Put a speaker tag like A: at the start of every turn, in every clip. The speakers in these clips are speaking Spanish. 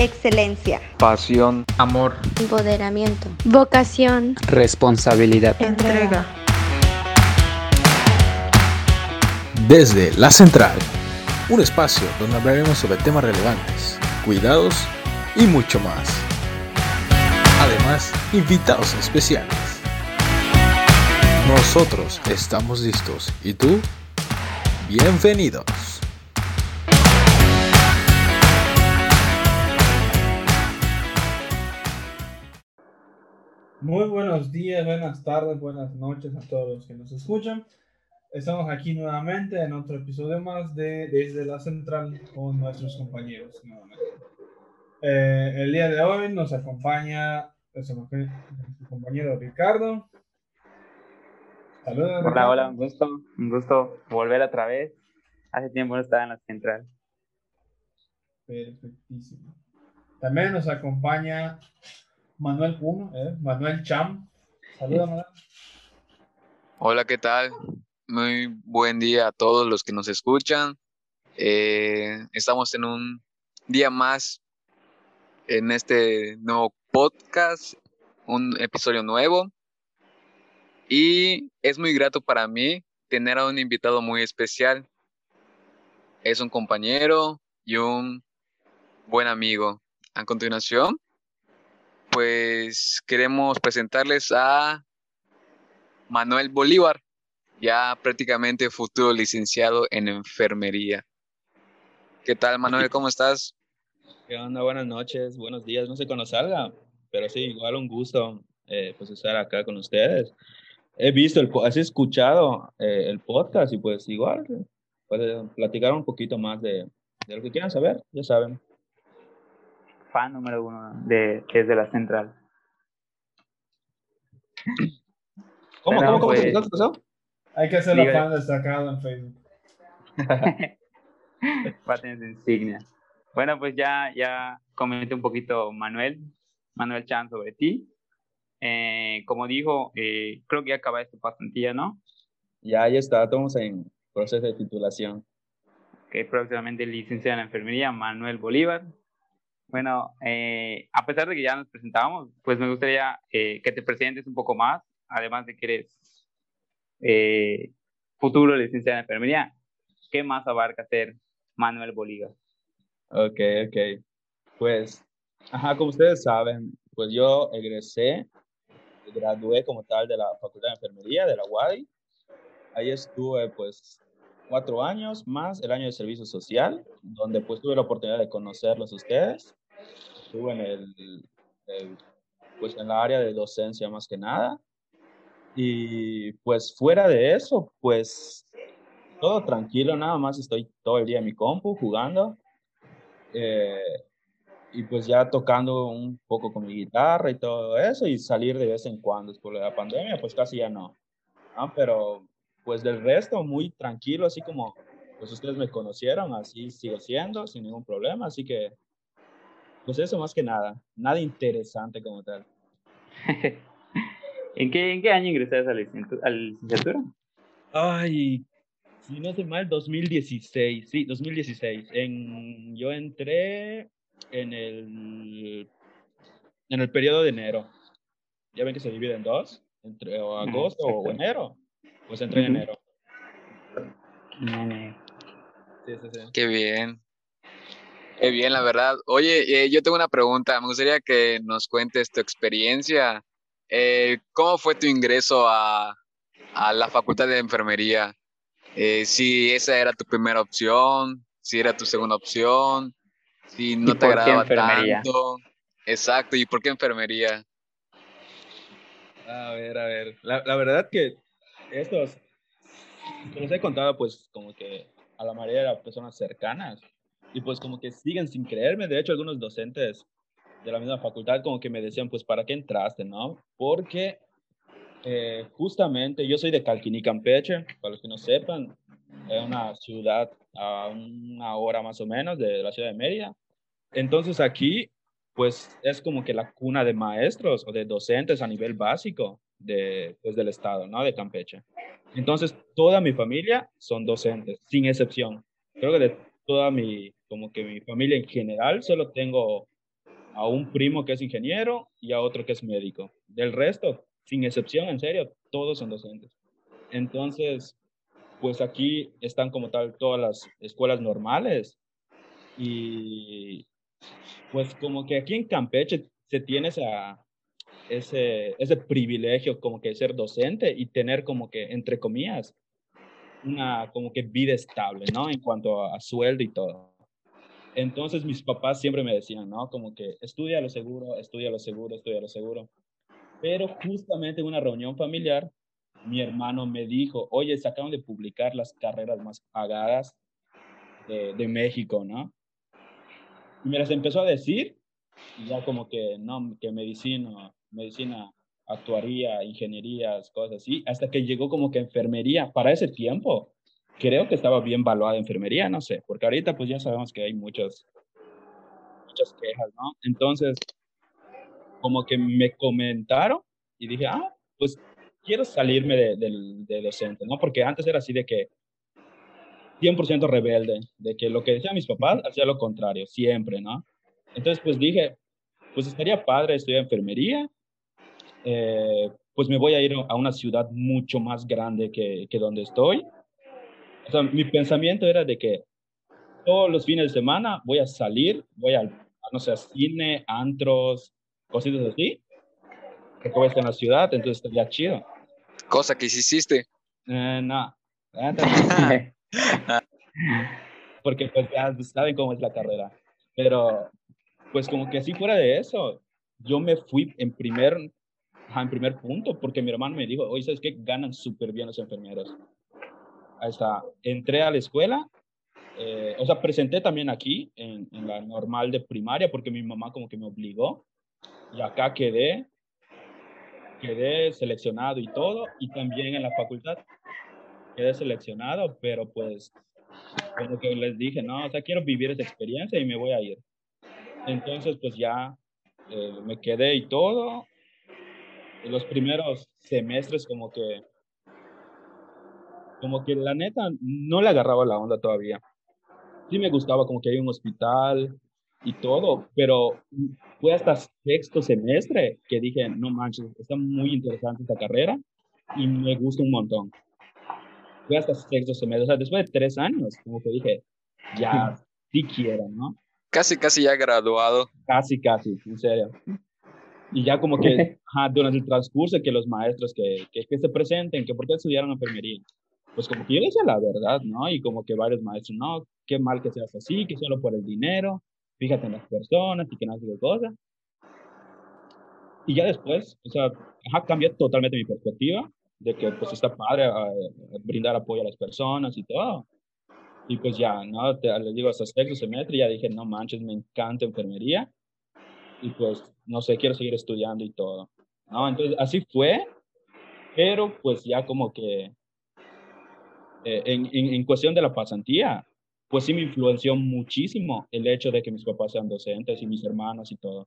A: excelencia,
B: pasión,
C: amor,
D: empoderamiento,
E: vocación,
F: responsabilidad,
G: entrega.
H: Desde la central, un espacio donde hablaremos sobre temas relevantes, cuidados y mucho más. Además, invitados especiales. Nosotros estamos listos. ¿Y tú? Bienvenidos.
I: Muy buenos días, buenas tardes, buenas noches a todos los que nos escuchan. Estamos aquí nuevamente en otro episodio más de Desde la Central con nuestros compañeros. Eh, el día de hoy nos acompaña nuestro compañero Ricardo.
J: Saludos. Hola, hola, un gusto, un gusto volver otra vez. Hace tiempo no estaba en la central.
I: Perfectísimo. También nos acompaña Manuel Puno, ¿eh? Manuel Cham. Saluda, Manuel.
B: Hola, ¿qué tal? Muy buen día a todos los que nos escuchan. Eh, estamos en un día más en este nuevo podcast, un episodio nuevo. Y es muy grato para mí tener a un invitado muy especial. Es un compañero y un buen amigo. A continuación, pues queremos presentarles a Manuel Bolívar, ya prácticamente futuro licenciado en enfermería. ¿Qué tal, Manuel? ¿Cómo estás?
K: ¿Qué onda? Buenas noches, buenos días. No sé cuándo salga, pero sí, igual un gusto eh, pues estar acá con ustedes. He visto, el, has escuchado eh, el podcast y pues igual, pues, platicar un poquito más de, de lo que quieran saber, ya saben
J: fan número uno de, que es de la central.
I: ¿Cómo, cómo, cómo, pues, pasó? Hay que hacerlo fan destacado en Facebook.
J: Va a tener su insignia. Bueno, pues ya, ya comenté un poquito Manuel, Manuel Chan sobre ti. Eh, como dijo, eh, creo que ya acabaste tu pasantía, ¿no?
K: Ya, ya está, estamos en proceso de titulación.
J: Que próximamente licenciado en enfermería, Manuel Bolívar. Bueno, eh, a pesar de que ya nos presentábamos, pues me gustaría eh, que te presentes un poco más, además de que eres eh, futuro licenciado en enfermería. ¿Qué más abarca ser Manuel Bolívar?
K: Ok, ok. Pues, ajá, como ustedes saben, pues yo egresé, gradué como tal de la Facultad de Enfermería de la UADI. Ahí estuve pues cuatro años más el año de servicio social, donde pues tuve la oportunidad de conocerlos ustedes estuve en el, pues en la área de docencia más que nada. Y pues fuera de eso, pues todo tranquilo, nada más estoy todo el día en mi compu jugando. Eh, y pues ya tocando un poco con mi guitarra y todo eso y salir de vez en cuando después de la pandemia, pues casi ya no. ¿no? Pero pues del resto muy tranquilo, así como pues ustedes me conocieron, así sigo siendo sin ningún problema, así que pues eso más que nada, nada interesante como tal.
J: ¿En qué, ¿En qué año ingresaste a la licenciatura?
K: Ay, si no sé mal, 2016, sí, 2016. En, yo entré en el, en el periodo de enero. Ya ven que se divide en dos, entre agosto o enero. Pues entré en enero.
B: Sí, sí, sí. Qué bien. Qué bien, la verdad. Oye, eh, yo tengo una pregunta. Me gustaría que nos cuentes tu experiencia. Eh, ¿Cómo fue tu ingreso a, a la Facultad de Enfermería? Eh, si esa era tu primera opción, si era tu segunda opción, si no te agradaba tanto. Exacto, ¿y por qué enfermería?
K: A ver, a ver. La, la verdad que estos, les he contado pues como que a la mayoría de las personas cercanas, y pues como que siguen sin creerme. De hecho, algunos docentes de la misma facultad como que me decían, pues, ¿para qué entraste, no? Porque eh, justamente yo soy de Calquiní, Campeche, para los que no sepan, es una ciudad a una hora más o menos de la ciudad de Mérida. Entonces aquí, pues, es como que la cuna de maestros o de docentes a nivel básico de, pues, del estado, ¿no? De Campeche. Entonces, toda mi familia son docentes, sin excepción. Creo que de toda mi, como que mi familia en general, solo tengo a un primo que es ingeniero y a otro que es médico. Del resto, sin excepción, en serio, todos son docentes. Entonces, pues aquí están como tal todas las escuelas normales y pues como que aquí en Campeche se tiene ese, ese privilegio como que ser docente y tener como que, entre comillas, una como que vida estable, ¿no? En cuanto a, sueldo y todo. Entonces mis papás siempre me decían, ¿no? Como que estudia lo seguro, estudia lo seguro, estudia lo seguro. Pero justamente en una reunión familiar, mi hermano me dijo, oye, se acaban de publicar las carreras más pagadas de, de México, ¿no? Y me las empezó a decir, ya como que, no, que medicina, medicina, actuaría, ingenierías, cosas así, hasta que llegó como que enfermería. Para ese tiempo, creo que estaba bien valuada enfermería, no sé, porque ahorita pues ya sabemos que hay muchas, muchas quejas, ¿no? Entonces, como que me comentaron y dije, ah, pues quiero salirme de, de, docente, ¿no? Porque antes era así de que 100% rebelde, de que lo que decían mis papás hacía lo contrario, siempre, ¿no? Entonces, pues dije, pues estaría padre estudiar enfermería, eh, pues me voy a ir a una ciudad mucho más grande que, que donde estoy. O sea, mi pensamiento era de que todos los fines de semana voy a salir, voy a, no sé, a cine, antros, cositas así, porque voy a estar en la ciudad, entonces estaría chido.
B: Cosa que hiciste.
K: Eh, no. porque pues ya saben cómo es la carrera. Pero pues como que así fuera de eso, yo me fui en primer, en primer punto porque mi hermano me dijo, oye, ¿sabes qué? Ganan súper bien los enfermeros. Ahí está. Entré a la escuela, eh, o sea, presenté también aquí en, en la normal de primaria porque mi mamá como que me obligó y acá quedé, quedé seleccionado y todo, y también en la facultad quedé seleccionado, pero pues, como que les dije, no, o sea, quiero vivir esa experiencia y me voy a ir. Entonces, pues ya eh, me quedé y todo. En los primeros semestres como que, como que la neta no le agarraba la onda todavía. Sí me gustaba como que hay un hospital y todo, pero fue hasta sexto semestre que dije, no manches, está muy interesante esta carrera y me gusta un montón. Fue hasta sexto semestre, o sea, después de tres años, como que dije, ya, sí quiero, ¿no?
B: Casi, casi ya graduado.
K: Casi, casi, en serio. Y ya como que durante el transcurso que los maestros que, que, que, se presenten, que por qué estudiaron enfermería, pues como que yo decía la verdad, ¿no? Y como que varios maestros, no, qué mal que seas así, que solo por el dinero, fíjate en las personas y que no hace cosa. Y ya después, o sea, ajá, cambié totalmente mi perspectiva de que pues está padre uh, brindar apoyo a las personas y todo. Y pues ya, ¿no? Te, les digo, hasta sexto semestre ya dije, no manches, me encanta enfermería. Y pues, no sé, quiero seguir estudiando y todo. ¿no? Entonces, así fue, pero pues ya como que eh, en, en, cuestión de la pasantía, pues sí me influenció muchísimo el hecho de que mis papás sean docentes y mis hermanos y todo.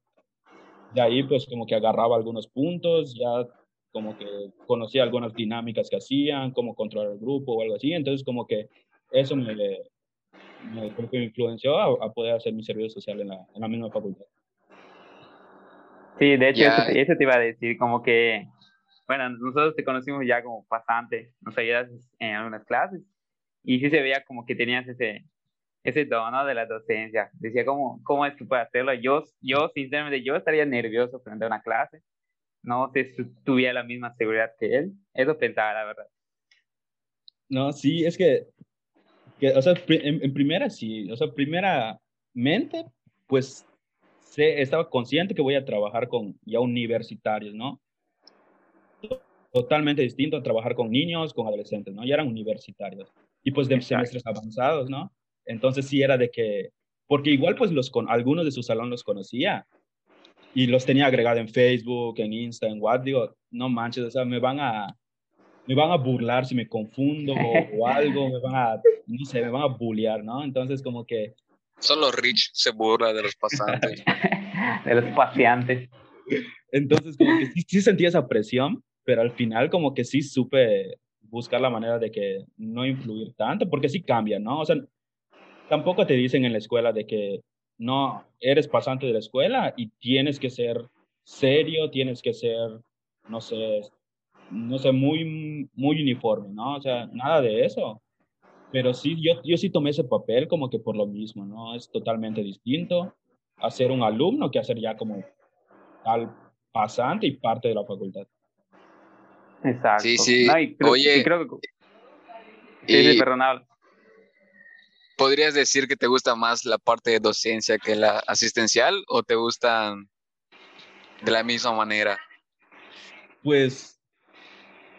K: De ahí pues como que agarraba algunos puntos, ya como que conocía algunas dinámicas que hacían, cómo controlar el grupo o algo así. Entonces como que eso me, me, me influenció a, poder hacer mi servicio social en la, en la misma facultad.
J: Sí, de hecho, eso, eso, te iba a decir, como que, bueno, nosotros te conocimos ya como pasante, nos ayudas en algunas clases, y sí se veía como que tenías ese, ese tono de la docencia. Decía, ¿cómo, cómo es que puede hacerlo? Yo, yo, sinceramente, yo estaría nervioso frente a una clase. No sé si tuviera la misma seguridad que él. Eso pensaba, la verdad.
K: No, sí, es que o sea, en, primera sí, o sea, primeramente, pues sé, estaba consciente que voy a trabajar con ya universitarios, ¿no? Totalmente distinto a trabajar con niños, con adolescentes, ¿no? Ya eran universitarios. Y pues de semestres avanzados, ¿no? Entonces sí era de que, porque igual pues los con algunos de su salón los conocía y los tenía agregado en Facebook, en Insta, en WhatsApp, digo, no manches, o sea, me van a, me van a burlar si me confundo o, algo, me van a, no sé, me van a bullear, ¿no? Entonces como que...
B: Solo Rich se burla de los pasantes.
J: de los paseantes.
K: Entonces como que sí, sí sentí esa presión, pero al final como que sí supe buscar la manera de que no influir tanto, porque sí cambia, ¿no? O sea, tampoco te dicen en la escuela de que no, eres pasante de la escuela y tienes que ser serio, tienes que ser, no sé, no sé, muy, muy uniforme, ¿no? O sea, nada de eso. Pero sí, yo, yo sí tomé ese papel como que por lo mismo, ¿no? Es totalmente distinto a ser un alumno que a ser ya como tal pasante y parte de la facultad.
J: Exacto.
B: Sí, sí.
J: No, y creo-
B: Oye,
J: y creo que- Sí,
B: y
J: perdón, habla.
B: ¿podrías decir que te gusta más la parte de docencia que la asistencial o te gustan de la misma manera?
K: Pues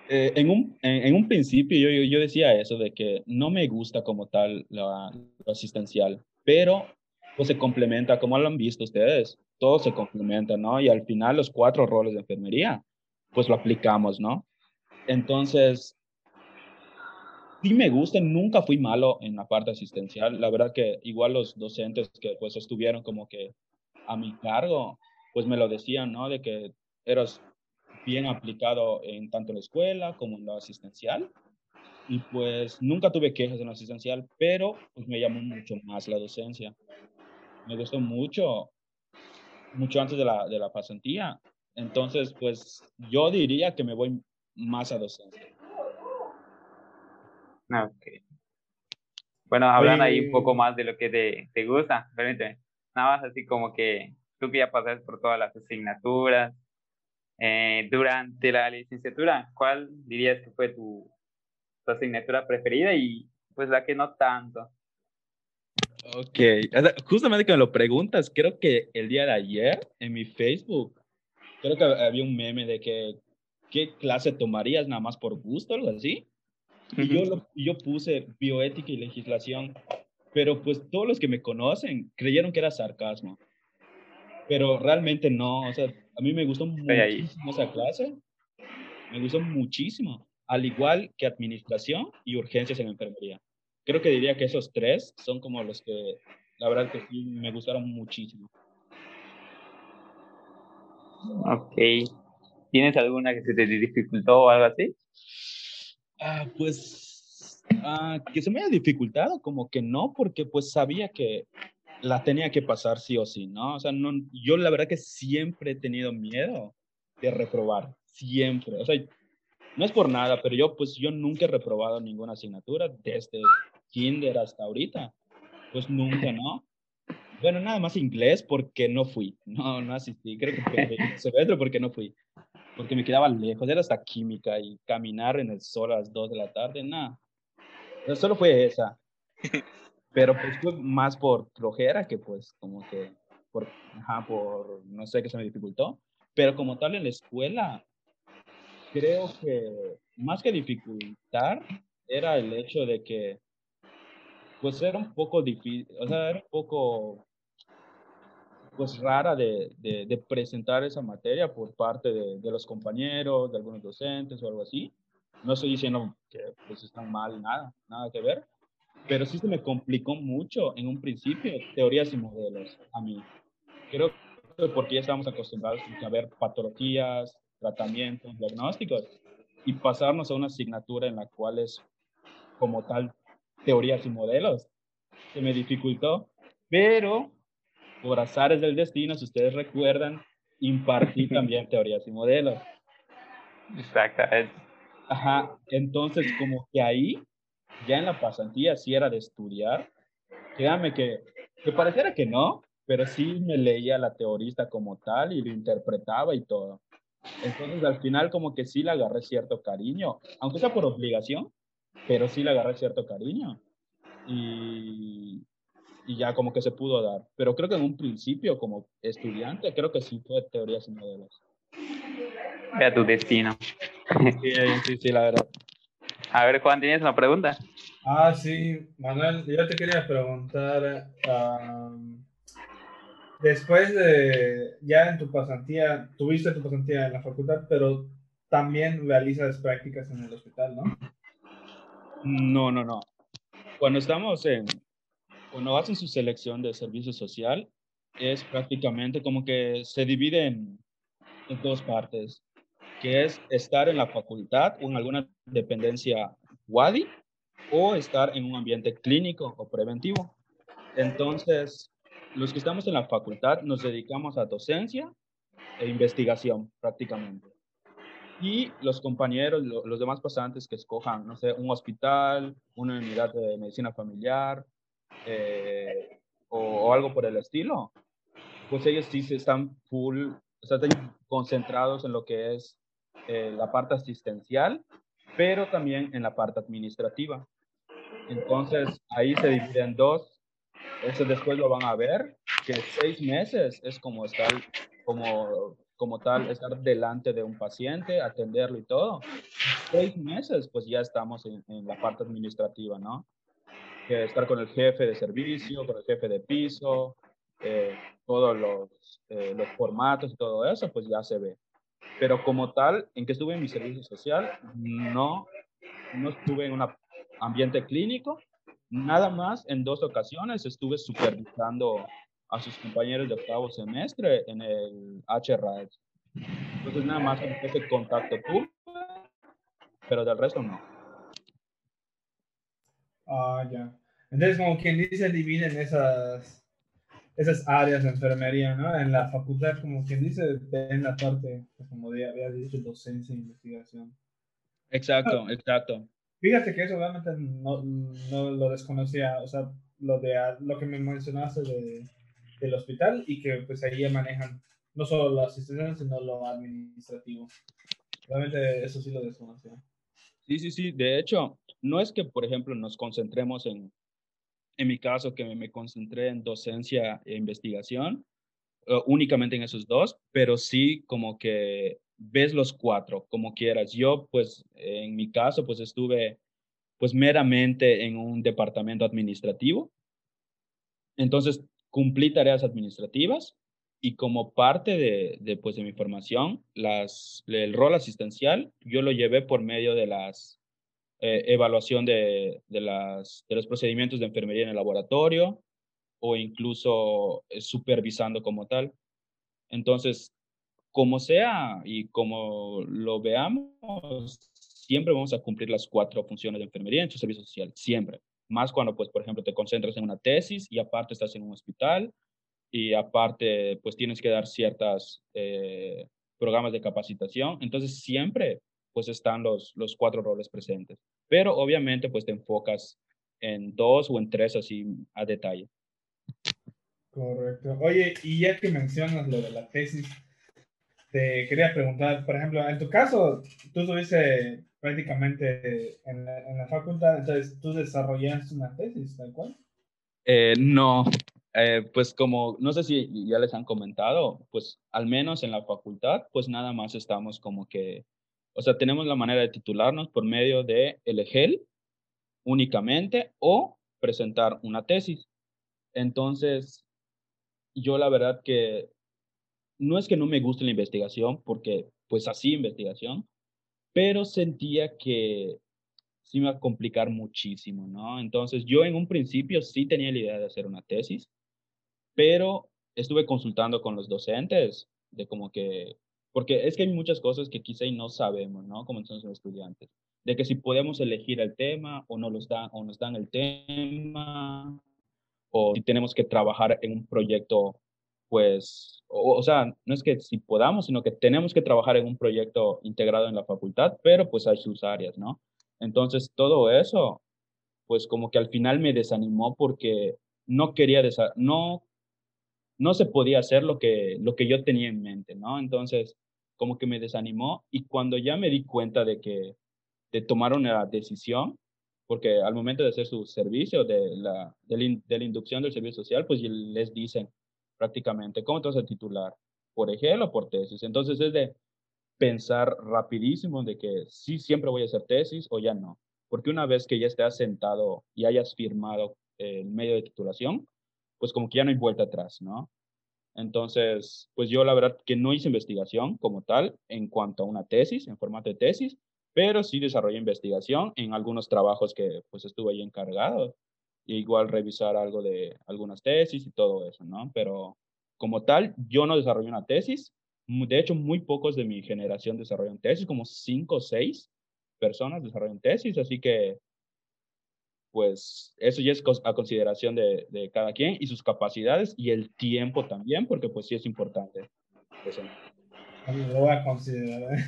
K: eh, en, un, en, en un principio yo, yo, decía eso de que no me gusta como tal lo asistencial, pero pues se complementa, como lo han visto ustedes, todo se complementa, ¿no? Y al final los cuatro roles de enfermería, pues lo aplicamos, ¿no? Entonces, sí me gusta, nunca fui malo en la parte asistencial, la verdad que igual los docentes que pues estuvieron como que a mi cargo, pues me lo decían, ¿no? De que eras bien aplicado en tanto la escuela como en lo asistencial. Y pues nunca tuve quejas en lo asistencial, pero pues me llamó mucho más la docencia. Me gustó mucho, mucho antes de la, de la pasantía. Entonces, pues yo diría que me voy más a docencia.
J: Ok. Bueno, hablando ahí un poco más de lo que te, te gusta, permíteme. Nada más así como que tú que ya pasaste por todas las asignaturas, eh, durante la licenciatura, ¿cuál dirías que fue tu, tu asignatura preferida y pues la que no tanto?
K: Ok, justamente que me lo preguntas, creo que el día de ayer en mi Facebook, creo que había un meme de que, ¿qué clase tomarías nada más por gusto, algo así? Y yo, lo- yo puse bioética y legislación, pero pues todos los que me conocen creyeron que era sarcasmo, pero realmente no, o sea, a mí me gustó
J: ahí.
K: muchísimo esa clase, me gustó muchísimo, al igual que administración y urgencias en enfermería. Creo que diría que esos tres son como los que, la verdad que sí, me gustaron muchísimo.
J: Ok. ¿Tienes alguna que se te dificultó o algo así?
K: Ah, pues, ah, que se me haya dificultado, como que no, porque pues sabía que la tenía que pasar sí o sí, ¿no? O sea, no, yo la verdad que siempre he tenido miedo de reprobar, siempre. O sea, no es por nada, pero yo pues yo nunca he reprobado ninguna asignatura desde kinder hasta ahorita. Pues nunca, ¿no? Bueno, nada más inglés porque no fui, no, no asistí, creo que fue el semestre porque no fui porque me quedaba lejos, era hasta química y caminar en el sol a las 2 de la tarde, nada. Pero solo fue esa. Pero pues fue más por flojera que pues como que por, ajá, por no sé qué se me dificultó. Pero como tal en la escuela, creo que más que dificultar, era el hecho de que pues era un poco difícil, o sea, era un poco pues rara de, de, de, presentar esa materia por parte de, de, los compañeros, de algunos docentes o algo así. No estoy diciendo que pues están mal, nada, nada que ver, pero sí se me complicó mucho en un principio teorías y modelos a mí. Creo que porque ya estamos acostumbrados a ver patologías, tratamientos, diagnósticos y pasarnos a una asignatura en la cual es como tal teorías y modelos, se me dificultó, pero por azares del destino, si ustedes recuerdan, impartí también teorías y modelos.
J: Exacto.
K: Ajá, entonces como que ahí, ya en la pasantía, sí era de estudiar. Créanme que, que pareciera que no, pero sí me leía la teorista como tal y lo interpretaba y todo. Entonces al final como que sí le agarré cierto cariño, aunque sea por obligación, pero sí le agarré cierto cariño. Y, y ya como que se pudo dar. Pero creo que en un principio, como estudiante, creo que sí fue teorías y modelos.
J: Era tu destino.
K: Sí, sí, sí, la verdad.
J: A ver, Juan, ¿tienes una pregunta?
I: Ah, sí, Manuel, yo te quería preguntar, um, después de, ya en tu pasantía, tuviste tu pasantía en la facultad, pero también realizas prácticas en el hospital, ¿no?
K: No, no, no. Cuando estamos en, cuando hacen su selección de servicio social, es prácticamente como que se divide en, en, dos partes, que es estar en la facultad o en alguna dependencia WADI o estar en un ambiente clínico o preventivo. Entonces, los que estamos en la facultad nos dedicamos a docencia e investigación prácticamente. Y los compañeros, los demás pasantes que escojan, no sé, un hospital, una unidad de medicina familiar eh, o, algo por el estilo, pues ellos sí se están full, están concentrados en lo que es eh, la parte asistencial, pero también en la parte administrativa. Entonces, ahí se dividen dos eso después lo van a ver, que seis meses es como estar, como, como tal, estar delante de un paciente, atenderlo y todo. Seis meses, pues ya estamos en, la parte administrativa, ¿no? Que estar con el jefe de servicio, con el jefe de piso, eh, todos los, eh, los formatos y todo eso, pues ya se ve. Pero como tal, en que estuve en mi servicio social, no, no estuve en un ambiente clínico, Nada más en dos ocasiones estuve supervisando a sus compañeros de octavo semestre en el HRAE. Entonces nada más ese contacto tú, pero del resto no.
I: Ah, ya. Entonces, como quien dice, dividen esas, esas áreas de enfermería, ¿no? En la facultad, como quien dice, en la parte, como había dicho, docencia e investigación.
K: Exacto, exacto.
I: Fíjate que eso realmente no, no, lo desconocía, o sea, lo, de, lo que me mencionaste de, del hospital y que pues ahí manejan no solo la asistencia, sino lo administrativo. Realmente eso sí lo desconocía.
K: Sí, sí, sí. De hecho, no es que, por ejemplo, nos concentremos en, en mi caso, que me concentré en docencia e investigación, únicamente en esos dos, pero sí como que ves los cuatro como quieras. Yo, pues, en mi caso, pues estuve, pues, meramente en un departamento administrativo. Entonces, cumplí tareas administrativas y como parte de, de, pues, de mi formación, las, el rol asistencial, yo lo llevé por medio de las eh, evaluación de, de, las, de los procedimientos de enfermería en el laboratorio o incluso eh, supervisando como tal. Entonces, como sea y como lo veamos, siempre vamos a cumplir las cuatro funciones de enfermería en tu servicio social, siempre. Más cuando, pues, por ejemplo, te concentras en una tesis y aparte estás en un hospital y aparte, pues, tienes que dar ciertas eh, programas de capacitación. Entonces, siempre, pues, están los, los cuatro roles presentes. Pero, obviamente, pues, te enfocas en dos o en tres así a detalle.
I: Correcto. Oye, y ya que mencionas lo de la tesis, te quería preguntar, por ejemplo, en tu caso, tú estuviste prácticamente en la, facultad, entonces tú desarrollaste una tesis, tal cual.
K: Eh, no, eh, pues como, no sé si ya les han comentado, pues al menos en la facultad, pues nada más estamos como que, o sea, tenemos la manera de titularnos por medio de el EGEL únicamente o presentar una tesis. Entonces, yo la verdad que no es que no me guste la investigación, porque pues así investigación, pero sentía que sí me iba a complicar muchísimo, ¿no? Entonces yo en un principio sí tenía la idea de hacer una tesis, pero estuve consultando con los docentes de como que, porque es que hay muchas cosas que quizá y no sabemos, ¿no? Como entonces los estudiantes, de que si podemos elegir el tema o no los dan, o nos dan el tema, o si tenemos que trabajar en un proyecto pues, o, sea, no es que si podamos, sino que tenemos que trabajar en un proyecto integrado en la facultad, pero pues hay sus áreas, ¿no? Entonces, todo eso, pues como que al final me desanimó porque no quería, no, no se podía hacer lo que, lo que yo tenía en mente, ¿no? Entonces, como que me desanimó y cuando ya me di cuenta de que, de tomar una decisión, porque al momento de hacer su servicio, de la, de la inducción del servicio social, pues les dicen, prácticamente. ¿Cómo te vas a titular? ¿Por ejemplo o por tesis? Entonces es de pensar rapidísimo de que sí, siempre voy a hacer tesis o ya no. Porque una vez que ya estés sentado y hayas firmado el medio de titulación, pues como que ya no hay vuelta atrás, ¿no? Entonces, pues yo la verdad que no hice investigación como tal en cuanto a una tesis, en formato de tesis, pero sí desarrollé investigación en algunos trabajos que pues estuve ahí encargado igual revisar algo de algunas tesis y todo eso, ¿no? Pero como tal, yo no desarrollé una tesis. De hecho, muy pocos de mi generación desarrollan tesis, como cinco o seis personas desarrollan tesis, así que pues eso ya es a consideración de, de, cada quien y sus capacidades y el tiempo también, porque pues sí es importante. Eso.
I: Lo voy a considerar. ¿eh?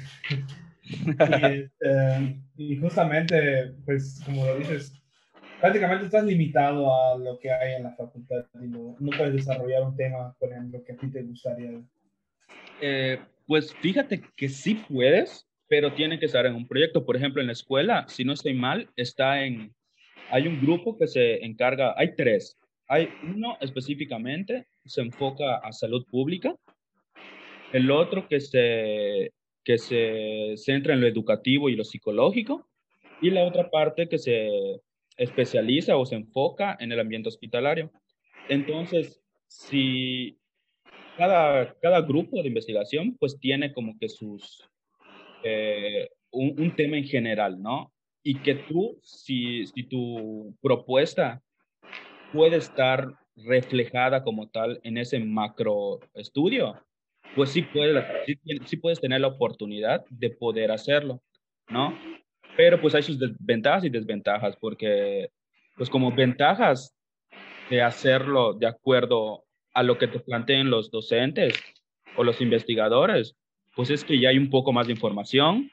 I: y, este, y, justamente, pues como lo dices, prácticamente estás limitado a lo que hay en la facultad y no, no puedes desarrollar un tema, por ejemplo, que a ti te gustaría.
K: Eh, pues fíjate que sí puedes, pero tiene que estar en un proyecto. Por ejemplo, en la escuela, si no estoy mal, está en, hay un grupo que se encarga, hay tres. Hay uno específicamente, se enfoca a salud pública, el otro que se, que se centra en lo educativo y lo psicológico, y la otra parte que se especializa o se enfoca en el ambiente hospitalario. Entonces, si cada, cada grupo de investigación pues tiene como que sus, eh, un, tema en general, ¿no? Y que tú, si, si tu propuesta puede estar reflejada como tal en ese macro estudio, pues sí puedes, sí, puedes tener la oportunidad de poder hacerlo, ¿no? Pero pues hay sus ventajas y desventajas, porque pues como ventajas de hacerlo de acuerdo a lo que te planteen los docentes o los investigadores, pues es que ya hay un poco más de información,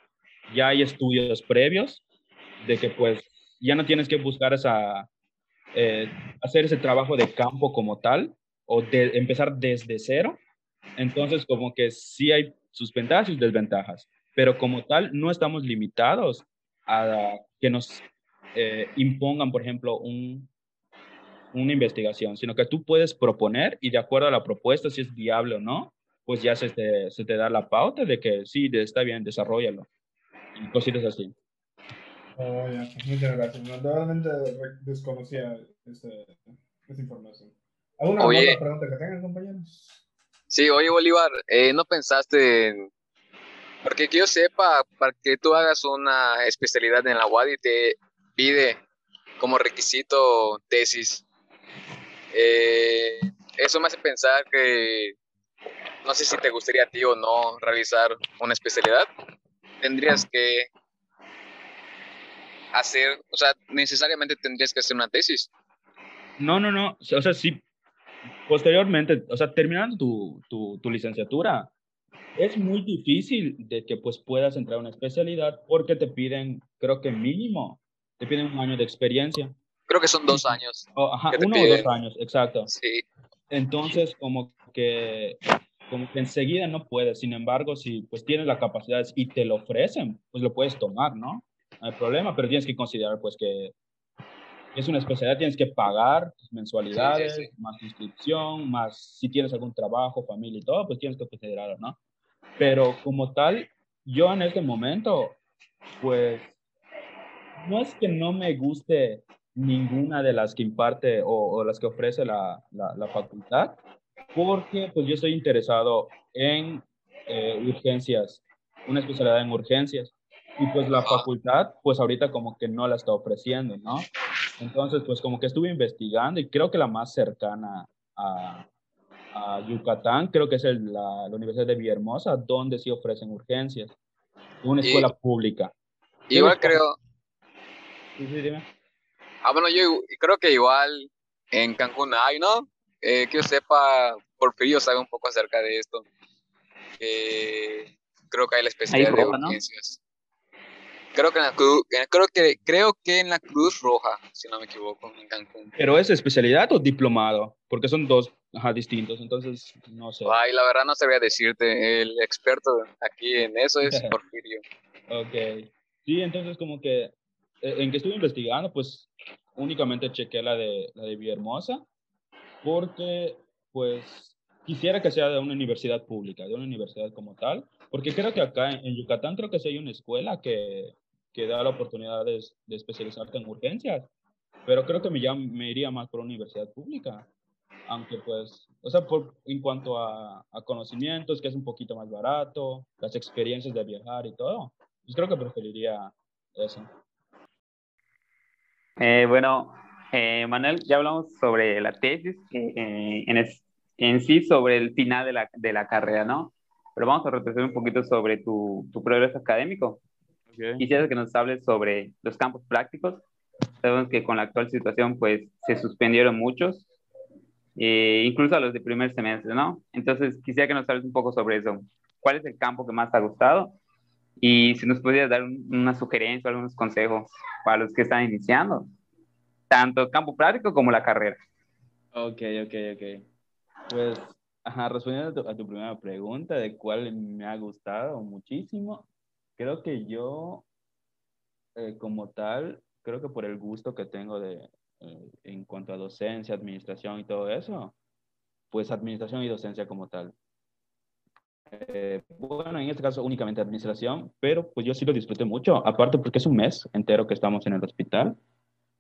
K: ya hay estudios previos de que pues ya no tienes que buscar esa, eh, hacer ese trabajo de campo como tal o de empezar desde cero. Entonces como que sí hay sus ventajas y desventajas, pero como tal no estamos limitados a que nos eh, impongan, por ejemplo, un, una investigación, sino que tú puedes proponer y de acuerdo a la propuesta, si es viable o no, pues ya se te, se te da la pauta de que sí, está bien, desarrollalo. Y cositas así.
I: Oh, ya. Muchas gracias. Realmente desconocía este, esta información. ¿Alguna otra pregunta que tengan, compañeros?
B: Sí, oye, Bolívar, eh, ¿no pensaste en... Porque que yo sepa, para que tú hagas una especialidad en la UAD y te pide como requisito tesis, eh, eso me hace pensar que no sé si te gustaría a ti o no realizar una especialidad. Tendrías que hacer, o sea, necesariamente tendrías que hacer una tesis.
K: No, no, no. O sea, sí, posteriormente, o sea, terminando tu, tu, tu licenciatura, es muy difícil de que pues puedas entrar a una especialidad porque te piden, creo que mínimo, te piden un año de experiencia.
B: Creo que son dos años.
K: Oh, ajá, uno o dos años, exacto. Sí. Entonces, como que, como que enseguida no puedes. Sin embargo, si pues tienes la capacidad y te lo ofrecen, pues lo puedes tomar, ¿no? No hay problema, pero tienes que considerar pues que es una especialidad, tienes que pagar mensualidades, más inscripción, más si tienes algún trabajo, familia y todo, pues tienes que considerarlo, ¿no? Pero como tal, yo en este momento, pues, no es que no me guste ninguna de las que imparte o, las que ofrece la, la, facultad, porque pues yo estoy interesado en eh, urgencias, una especialidad en urgencias. Y pues la facultad, pues ahorita como que no la está ofreciendo, ¿no? Entonces, pues como que estuve investigando y creo que la más cercana a, a Yucatán, creo que es la, la, Universidad de Villahermosa, donde sí ofrecen urgencias. Una escuela pública.
B: Igual creo.
K: Sí, sí, dime.
B: Ah, bueno, yo creo que igual en Cancún hay, ¿no? Eh, que yo sepa, Porfirio sabe un poco acerca de esto. creo que hay la especialidad de urgencias. Creo que, en la cruz, creo, que, creo que en la Cruz Roja, si no me equivoco, en Cancún.
K: ¿Pero es especialidad o diplomado? Porque son dos distintos, entonces no sé.
B: Ay, la verdad no sabía decirte. El experto aquí en eso es Porfirio.
K: ok. Sí, entonces como que eh, en que estuve investigando, pues únicamente chequé la de, la de Villahermosa, porque pues quisiera que sea de una universidad pública, de una universidad como tal, porque creo que acá en, Yucatán creo que sí hay una escuela que, que da la oportunidad de, de, especializarte en urgencias, pero creo que me, ya, me iría más por una universidad pública, aunque pues, o sea, por, en cuanto a, a conocimientos, que es un poquito más barato, las experiencias de viajar y todo, pues creo que preferiría eso.
J: Eh, bueno, eh, Manuel, ya hablamos sobre la tesis, eh, en, en, sí sobre el final de la, de la, carrera, ¿no? Pero vamos a retroceder un poquito sobre tu, tu progreso académico. Quisiera que nos hables sobre los campos prácticos Sabemos que con la actual situación, pues, se suspendieron muchos, eh, incluso a los de primer semestre, ¿no? Entonces, quisiera que nos hables un poco sobre eso. ¿Cuál es el campo que más te ha gustado? Y si nos pudieras dar una sugerencia o algunos consejos para los que están iniciando, tanto campo práctico como la carrera.
K: Ok, ok, ok. Pues, ajá, respondiendo a tu, primera pregunta de cuál me ha gustado muchísimo, creo que yo, eh, como tal, creo que por el gusto que tengo de, eh, en cuanto a docencia, administración y todo eso, pues administración y docencia como tal. Eh, bueno, en este caso únicamente administración, pero pues yo sí lo disfruté mucho, aparte porque es un mes entero que estamos en el hospital,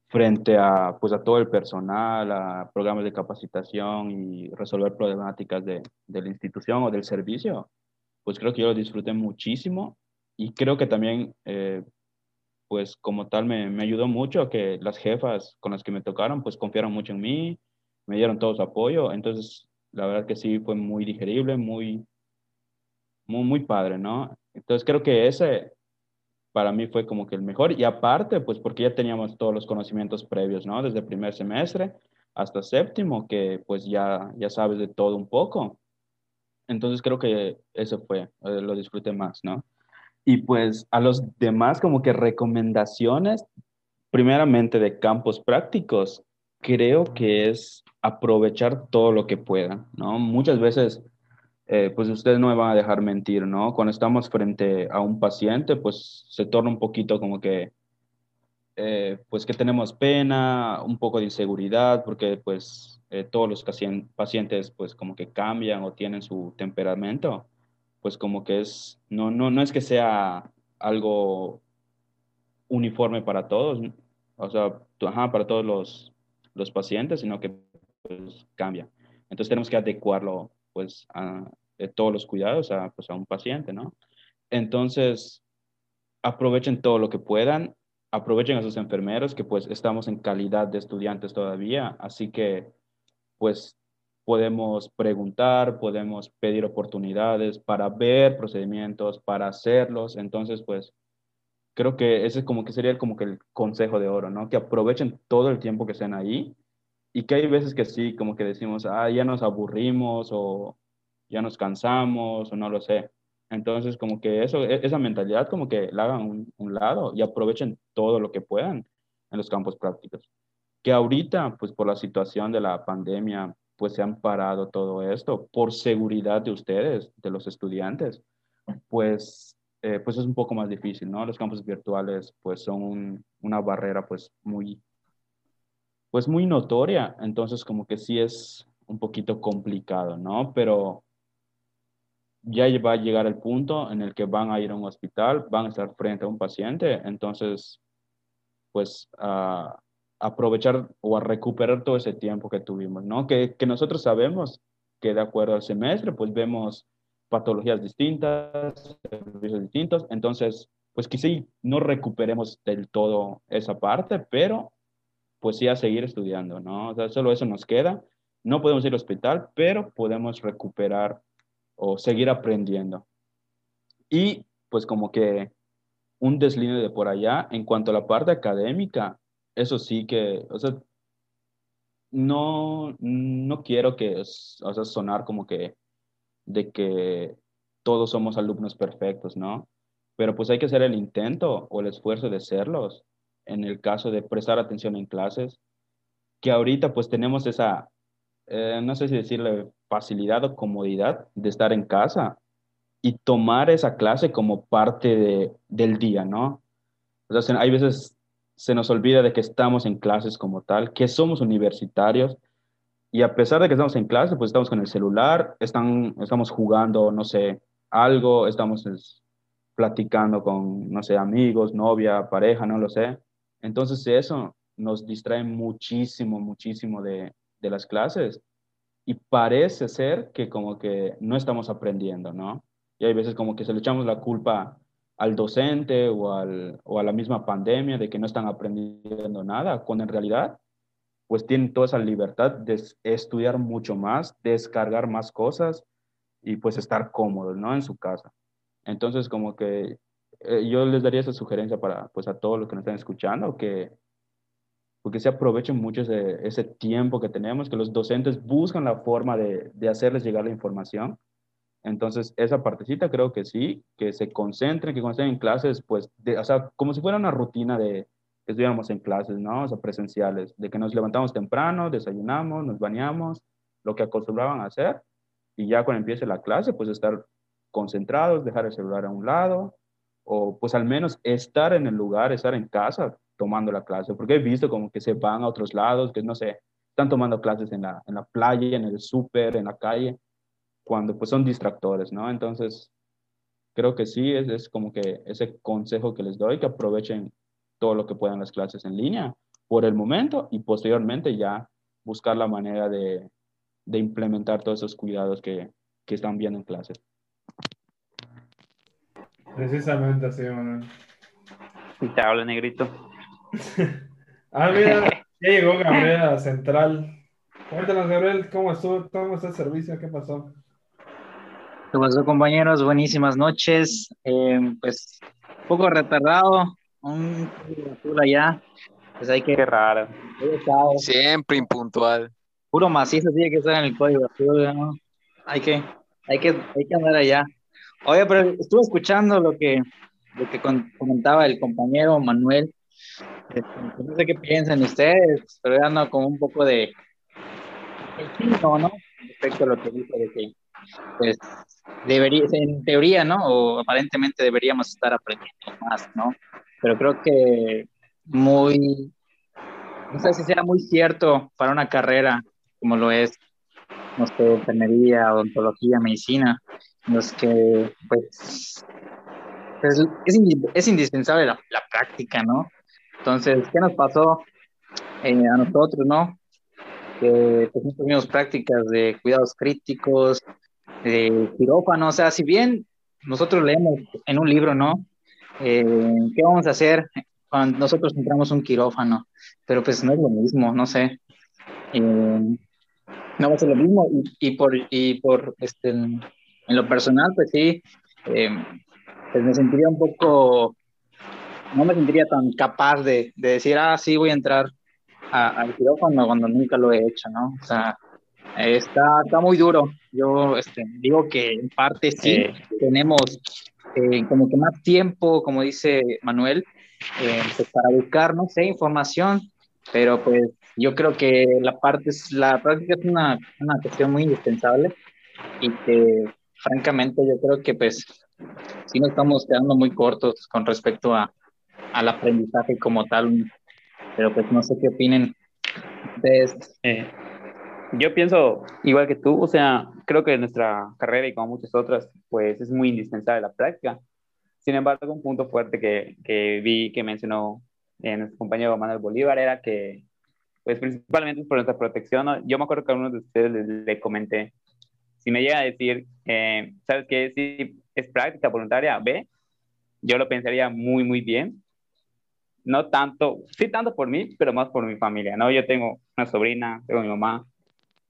K: frente a, pues a todo el personal, a programas de capacitación y resolver problemáticas de, de la institución o del servicio, pues creo que yo lo disfruté muchísimo y creo que también, eh, pues como tal, me, me, ayudó mucho que las jefas con las que me tocaron, pues confiaron mucho en mí, me dieron todo su apoyo, entonces la verdad que sí fue muy digerible, muy, muy, muy padre, ¿no? Entonces creo que ese para mí fue como que el mejor y aparte, pues porque ya teníamos todos los conocimientos previos, ¿no? Desde primer semestre hasta séptimo, que pues ya, ya sabes de todo un poco. Entonces creo que eso fue, eh, lo disfruté más, ¿no? Y pues a los demás como que recomendaciones, primeramente de campos prácticos, creo que es aprovechar todo lo que puedan, ¿no? Muchas veces eh, pues ustedes no me van a dejar mentir, ¿no? Cuando estamos frente a un paciente, pues se torna un poquito como que, eh, pues que tenemos pena, un poco de inseguridad, porque pues eh, todos los pacientes pues como que cambian o tienen su temperamento, pues como que es, no, no, no es que sea algo uniforme para todos, o sea, para todos los, los pacientes, sino que pues cambia. Entonces tenemos que adecuarlo pues a, todos los cuidados a, pues, a un paciente, ¿no? Entonces, aprovechen todo lo que puedan, aprovechen a sus enfermeros, que pues estamos en calidad de estudiantes todavía, así que pues podemos preguntar, podemos pedir oportunidades para ver procedimientos, para hacerlos, entonces pues creo que ese como que sería como que el consejo de oro, ¿no? Que aprovechen todo el tiempo que estén ahí y que hay veces que sí, como que decimos, ah, ya nos aburrimos o ya nos cansamos o no lo sé. Entonces, como que eso, e, esa mentalidad como que la hagan un, un lado y aprovechen todo lo que puedan en los campos prácticos. Que ahorita, pues por la situación de la pandemia, pues se han parado todo esto por seguridad de ustedes, de los estudiantes, pues, eh, pues es un poco más difícil, ¿no? Los campos virtuales, pues son una barrera, pues muy pues muy notoria, entonces como que sí es un poquito complicado, ¿no? Pero ya va a llegar el punto en el que van a ir a un hospital, van a estar frente a un paciente, entonces, pues a aprovechar o a recuperar todo ese tiempo que tuvimos, ¿no? Que, que nosotros sabemos que de acuerdo al semestre, pues vemos patologías distintas, servicios distintos, entonces, pues que sí, no recuperemos del todo esa parte, pero pues sí a seguir estudiando, ¿no? O sea, solo eso nos queda. No podemos ir al hospital, pero podemos recuperar o seguir aprendiendo. Y pues como que un deslinde de por allá, en cuanto a la parte académica, eso sí que, o sea, no, no quiero que, o sea, sonar como que de que todos somos alumnos perfectos, ¿no? Pero pues hay que hacer el intento o el esfuerzo de serlos en el caso de prestar atención en clases, que ahorita pues tenemos esa, eh, no sé si decirle facilidad o comodidad de estar en casa y tomar esa clase como parte de, del día, ¿no? O sea, hay veces se nos olvida de que estamos en clases como tal, que somos universitarios y a pesar de que estamos en clase, pues estamos con el celular, están, estamos jugando, no sé, algo, estamos platicando con, no sé, amigos, novia, pareja, no lo sé. Entonces eso nos distrae muchísimo, muchísimo de, las clases y parece ser que como que no estamos aprendiendo, ¿no? Y hay veces como que se le echamos la culpa al docente o, al, o a la misma pandemia de que no están aprendiendo nada, cuando en realidad pues tienen toda esa libertad de estudiar mucho más, descargar más cosas y pues estar cómodos, ¿no? En su casa. Entonces como que eh, yo les daría esa sugerencia para pues a todos los que nos están escuchando, que porque se aprovechen mucho ese, ese tiempo que tenemos, que los docentes buscan la forma de, de hacerles llegar la información. Entonces, esa partecita creo que sí, que se concentren, que estén en clases, pues, de, o sea, como si fuera una rutina de que estuviéramos en clases, ¿no? O sea, presenciales, de que nos levantamos temprano, desayunamos, nos bañamos, lo que acostumbraban a hacer, y ya cuando empiece la clase, pues estar concentrados, dejar el celular a un lado, o pues al menos estar en el lugar, estar en casa tomando la clase, porque he visto como que se van a otros lados, que no sé, están tomando clases en la, en la playa, en el súper, en la calle, cuando pues son distractores, ¿no? Entonces, creo que sí, es, es como que ese consejo que les doy, que aprovechen todo lo que puedan las clases en línea por el momento y posteriormente ya buscar la manera de, de implementar todos esos cuidados que, que están viendo en clase.
I: Precisamente así, Manuel.
J: Y te hablo negrito.
I: ah, mira, ya llegó Gabriel a Central. Cuéntanos, Gabriel, ¿cómo estuvo? ¿Cómo está el servicio? ¿Qué pasó?
A: ¿Qué pasó, compañeros? Buenísimas noches. Eh, pues, un poco retardado, un azul allá. Pues hay que.
J: Qué raro.
B: Siempre impuntual.
A: Puro macizo tiene que estar en el código azul, ¿no? Hay que, hay que, hay que andar allá. Oye, pero estuve escuchando lo que, lo que comentaba el compañero Manuel. Este, no sé qué piensan ustedes, pero ya no como un poco de ¿no? Respecto a lo que dice de que, pues, debería, en teoría, ¿no? O aparentemente deberíamos estar aprendiendo más, ¿no? Pero creo que muy, no sé si sea muy cierto para una carrera como lo es, no sé, enfermería, odontología, medicina, los que, pues, es, es, indispensable la, la, práctica, ¿no? Entonces, ¿qué nos pasó eh, a nosotros, no? Que pues, tuvimos prácticas de cuidados críticos, de quirófano, o sea, si bien nosotros leemos en un libro, ¿no? Eh, ¿Qué vamos a hacer cuando nosotros entramos un quirófano? Pero pues no es lo mismo, no sé. Eh, no va a ser lo mismo y, y por, y por este, en lo personal, pues sí, eh, pues me sentiría un poco, no me sentiría tan capaz de, de decir, ah, sí, voy a entrar al quirófano cuando nunca lo he hecho, ¿no? O sea, está, está muy duro. Yo este, digo que en parte sí, tenemos eh, como que más tiempo, como dice Manuel, eh, pues para buscar, no sé, información, pero pues yo creo que la parte, la práctica es una, una cuestión muy indispensable y que francamente yo creo que pues sí nos estamos quedando muy cortos con respecto a, al aprendizaje como tal, pero pues no sé qué opinen ustedes.
J: Eh, yo pienso igual que tú, o sea, creo que en nuestra carrera y como muchas otras, pues es muy indispensable la práctica. Sin embargo, un punto fuerte que, que vi que mencionó en nuestro compañero Manuel Bolívar era que pues principalmente por nuestra protección. ¿no? Yo me acuerdo que a uno de ustedes le, comenté, si me llega a decir, eh, ¿sabes qué? Si es práctica voluntaria, ve, yo lo pensaría muy, muy bien. No tanto, sí tanto por mí, pero más por mi familia, ¿no? Yo tengo una sobrina, tengo mi mamá,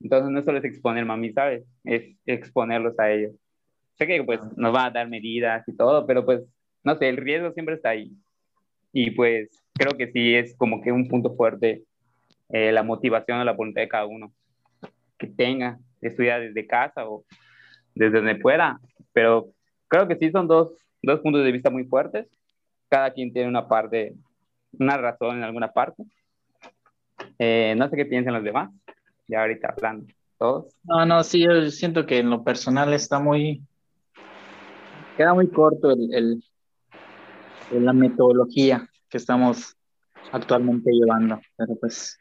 J: entonces no solo es exponer mami, ¿sabes? Es exponerlos a ellos. Sé que pues nos van a dar medidas y todo, pero pues, no sé, el riesgo siempre está ahí. Y pues creo que sí es como que un punto fuerte eh, la motivación o la voluntad de cada uno que tenga, estudiar desde casa o desde donde pueda, pero creo que sí son dos, dos puntos de vista muy fuertes, cada quien tiene una parte, una razón en alguna parte. Eh, no sé qué piensan los demás, ya ahorita hablando todos.
A: No, no, sí, yo siento que en lo personal está muy, queda muy corto el, el la metodología que estamos actualmente llevando, pero pues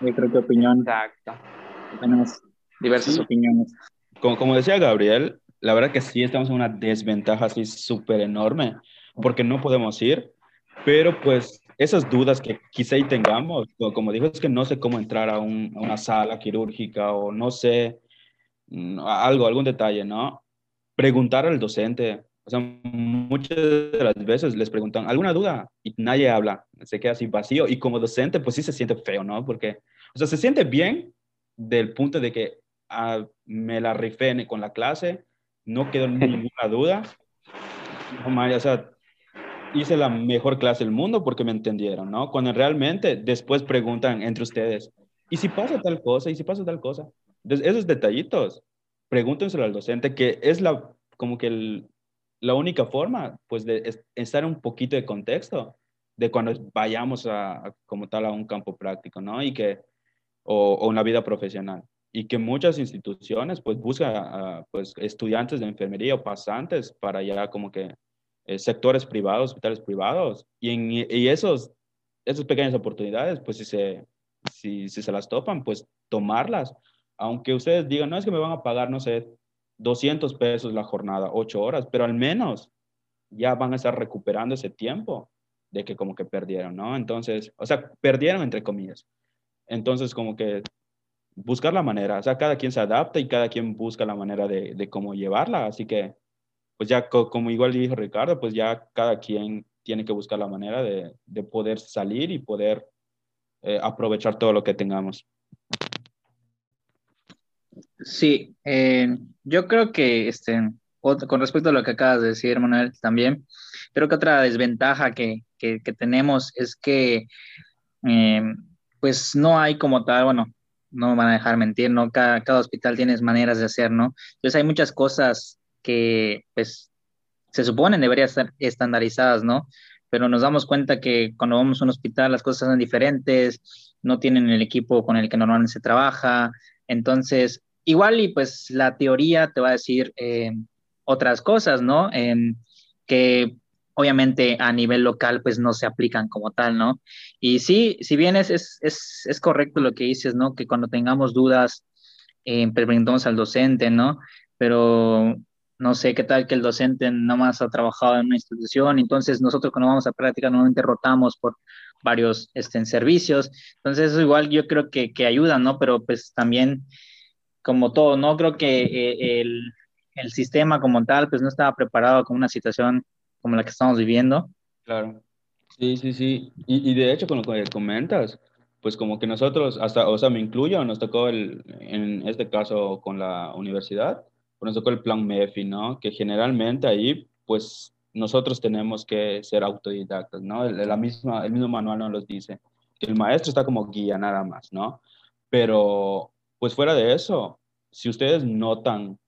A: yo creo que opinión.
J: Exacto.
A: Tenemos diversas opiniones.
K: Como, como decía Gabriel, la verdad que sí estamos en una desventaja así súper enorme, porque no podemos ir, pero pues esas dudas que quizá ahí tengamos, como dijo, es que no sé cómo entrar a, un, a una sala quirúrgica o no sé mm, algo, algún detalle, ¿no? Preguntar al docente, o sea, muchas de las veces les preguntan, ¿alguna duda? Y nadie habla, se queda así vacío. Y como docente, pues sí se siente feo, ¿no? Porque, o sea, se siente bien del punto de que ah, me la rifé con la clase, no quedó ninguna duda. No, o sea, hice la mejor clase del mundo porque me entendieron, ¿no? Cuando realmente después preguntan entre ustedes, ¿y si pasa tal cosa? ¿Y si pasa tal cosa? Entonces, esos detallitos, pregúntenselo al docente, que es la, como que la única forma, pues, de estar un poquito de contexto de cuando vayamos a, como tal a un campo práctico, ¿no? Y que, o, o una vida profesional. Y que muchas instituciones, pues, buscan, pues, estudiantes de enfermería o pasantes para ya como que eh, sectores privados, hospitales privados, y, en, y esos, esas pequeñas oportunidades, pues, si se, si, se las topan, pues, tomarlas. Aunque ustedes digan, no es que me van a pagar, no sé, 200 pesos la jornada, 8 horas, pero al menos ya van a estar recuperando ese tiempo de que como que perdieron, ¿no? Entonces, o sea, perdieron entre comillas. Entonces, como que buscar la manera, o sea, cada quien se adapta y cada quien busca la manera de, de cómo llevarla, así que, pues ya como igual dijo Ricardo, pues ya cada quien tiene que buscar la manera de, de poder salir y poder eh, aprovechar todo lo que tengamos.
A: Sí, eh, yo creo que este, con respecto a lo que acabas de decir, Manuel, también, creo que otra desventaja que, que, tenemos es que, eh, pues no hay como tal, bueno, no van a dejar mentir, ¿no? Cada, cada hospital tiene maneras de hacer, ¿no? Entonces hay muchas cosas que, pues, se suponen deberían estar estandarizadas, ¿no? Pero nos damos cuenta que cuando vamos a un hospital las cosas son diferentes, no tienen el equipo con el que normalmente se trabaja, entonces igual y pues la teoría te va a decir eh, otras cosas, ¿no? Em, que obviamente a nivel local pues no se aplican como tal, ¿no? Y sí, si bien es, es, es, es correcto lo que dices, ¿no? Que cuando tengamos dudas, eh, preguntamos al docente, ¿no? Pero no sé qué tal que el docente no más ha trabajado en una institución, entonces nosotros cuando vamos a práctica normalmente rotamos por varios este, servicios, entonces eso igual yo creo que, que ayuda, ¿no? Pero pues también como todo, ¿no? Creo que eh, el, el, sistema como tal, pues no estaba preparado con una situación como la que estamos viviendo.
K: Claro. Sí, sí, sí. Y, y de hecho, con lo que comentas, pues como que nosotros, hasta, o sea, me incluyo, nos tocó el, en este caso con la universidad, pues nos tocó el plan MEFI, ¿no? Que generalmente ahí, pues nosotros tenemos que ser autodidactas, ¿no? La misma, el mismo manual nos lo dice, que el maestro está como guía nada más, ¿no? Pero pues fuera de eso, si ustedes notan,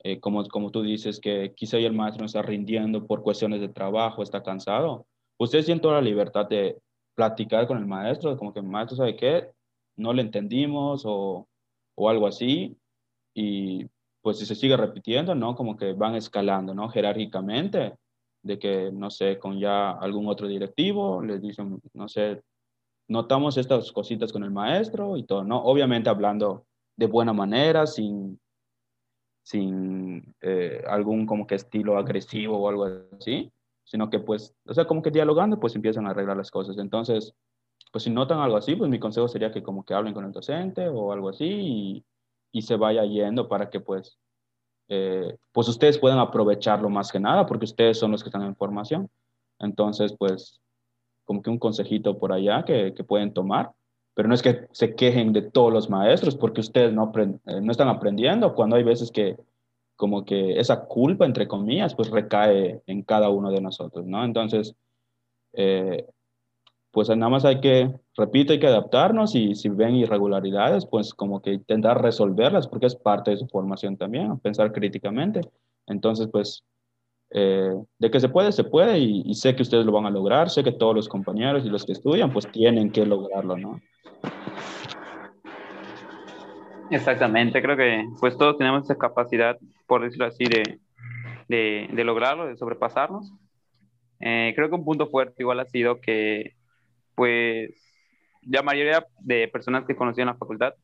K: eh, como, como tú dices, que quizá el maestro no está rindiendo por cuestiones de trabajo, está cansado, ustedes tienen toda la libertad de platicar con el maestro, como que el maestro sabe qué, no le entendimos o, o algo así, y pues si se sigue repitiendo, ¿no? Como que van escalando, ¿no? Jerárquicamente, de que, no sé, con ya algún otro directivo, les dicen, no sé, notamos estas cositas con el maestro y todo, ¿no? Obviamente hablando de buena manera, sin, sin eh, algún como que estilo agresivo o algo así, sino que pues, o sea, como que dialogando, pues empiezan a arreglar las cosas. Entonces, pues si notan algo así, pues mi consejo sería que como que hablen con el docente o algo así y, y se vaya yendo para que pues, eh, pues ustedes puedan aprovecharlo más que nada, porque ustedes son los que están en formación. Entonces, pues como que un consejito por allá que, que, pueden tomar, pero no es que se quejen de todos los maestros porque ustedes no, eh, no están aprendiendo, cuando hay veces que como que esa culpa, entre comillas, pues recae en cada uno de nosotros, ¿no? Entonces, eh, pues nada más hay que, repito, hay que adaptarnos y si ven irregularidades, pues como que intentar resolverlas porque es parte de su formación también, pensar críticamente. Entonces, pues eh, de que se puede, se puede y, sé que ustedes lo van a lograr, sé que todos los compañeros y los que estudian pues tienen que lograrlo, ¿no?
J: Exactamente, creo que pues todos tenemos esa capacidad, por decirlo así, de, de, de lograrlo, de sobrepasarnos. Eh, creo que un punto fuerte igual ha sido que pues la mayoría de personas que conocí en la facultad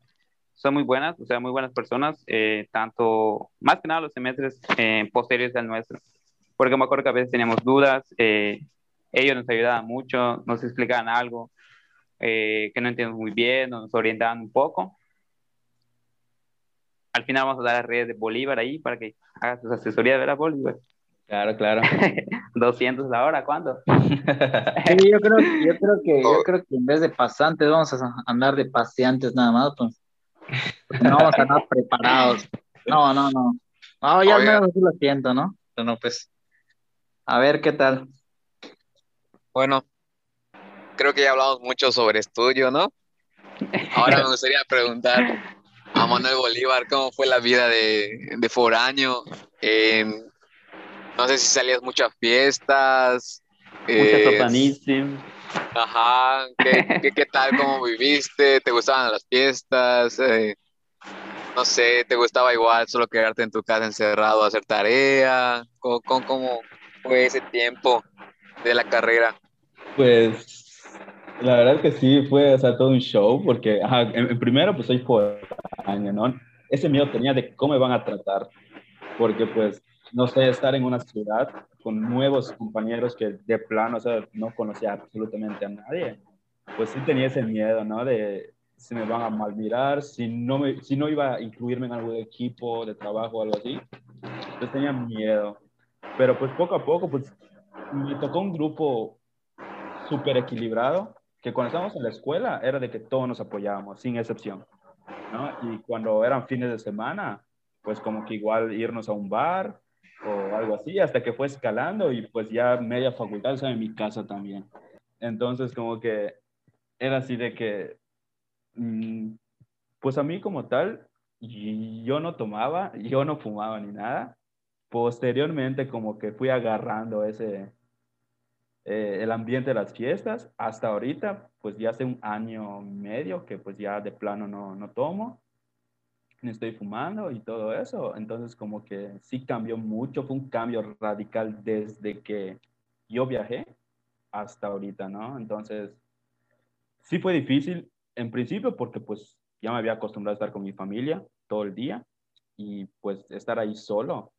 J: son muy buenas, o sea, muy buenas personas, eh, tanto, más que nada los semestres posteriores al nuestro porque me acuerdo que a veces teníamos dudas, eh, ellos nos ayudaban mucho, nos explicaban algo eh, que no entiendo muy bien, nos orientaban un poco. Al final vamos a dar las redes de Bolívar ahí para que haga sus asesorías, ¿verdad, Bolívar?
K: Claro, claro.
J: 200 la hora, ¿cuándo?
A: sí, yo creo, yo creo que yo creo que en vez de pasantes vamos a andar de paseantes nada más, pues. No vamos a andar preparados. No, no, no. No, ya al menos lo siento, ¿no? Pero no, pues. A ver qué tal.
B: Bueno, creo que ya hablamos mucho sobre estudio, ¿no? Ahora me gustaría preguntar a Manuel Bolívar cómo fue la vida de, de foráneo. en- no sé si salías muchas fiestas.
J: Mucha
B: eh. Ajá, ¿qué, qué, qué tal? ¿Cómo viviste? ¿Te gustaban las fiestas? Eh, no sé, ¿te gustaba igual solo quedarte en tu casa encerrado a hacer tarea? ¿Cómo, cómo, cómo fue ese tiempo de la carrera?
K: Pues la verdad que sí, fue o sea, todo un show, porque ajá, en, en primero pues soy foráneo, ¿no? Ese miedo tenía de cómo me van a tratar, porque pues, no sé, estar en una ciudad con nuevos compañeros que de plano, o sea, no conocía absolutamente a nadie, pues sí tenía ese miedo, ¿no? De si me van a mal mirar, si no, me, si no iba a incluirme en algún equipo de trabajo o algo así, pues tenía miedo. Pero pues poco a poco, pues me tocó un grupo súper equilibrado, que cuando estábamos en la escuela era de que todos nos apoyábamos, sin excepción, ¿no? Y cuando eran fines de semana, pues como que igual irnos a un bar o algo así, hasta que fue escalando y pues ya media facultad, sea, en mi casa también. Entonces como que era así de que, mm, pues a mí como tal, yo no tomaba, yo no fumaba ni nada. Posteriormente como que fui agarrando ese, eh, el ambiente de las fiestas. Hasta ahorita, pues ya hace un año medio que pues ya de plano no, no tomo, estoy fumando y todo eso. Entonces como que sí cambió mucho, fue un cambio radical desde que yo viajé hasta ahorita, ¿no? Entonces sí fue difícil en principio porque pues ya me había acostumbrado a estar con mi familia todo el día y pues estar ahí solo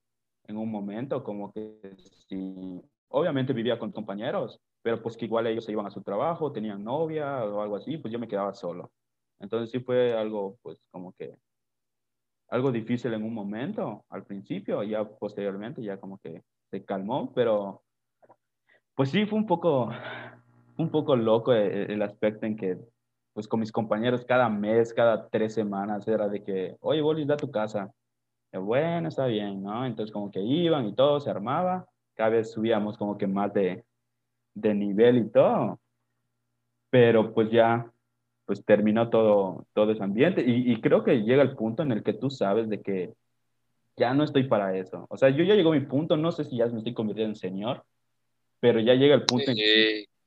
K: en un momento como que sí obviamente vivía con compañeros, pero pues que igual ellos se iban a su trabajo, tenían novia o algo así, pues yo me quedaba solo. Entonces sí fue algo, pues como que, algo difícil en un momento, al principio, ya posteriormente ya como que se calmó, pero pues sí fue un poco, un poco loco el, el aspecto en que, pues con mis compañeros cada mes, cada tres semanas era de que, oye, Bolis, da tu casa. Y, bueno, está bien, ¿no? Entonces como que iban y todo se armaba cada vez subíamos como que más de, de nivel y todo. Pero pues ya, pues terminó todo, todo ese ambiente y, y, creo que llega el punto en el que tú sabes de que ya no estoy para eso. O sea, yo ya llegó mi punto, no sé si ya me estoy convirtiendo en señor, pero ya llega el punto
B: Sí.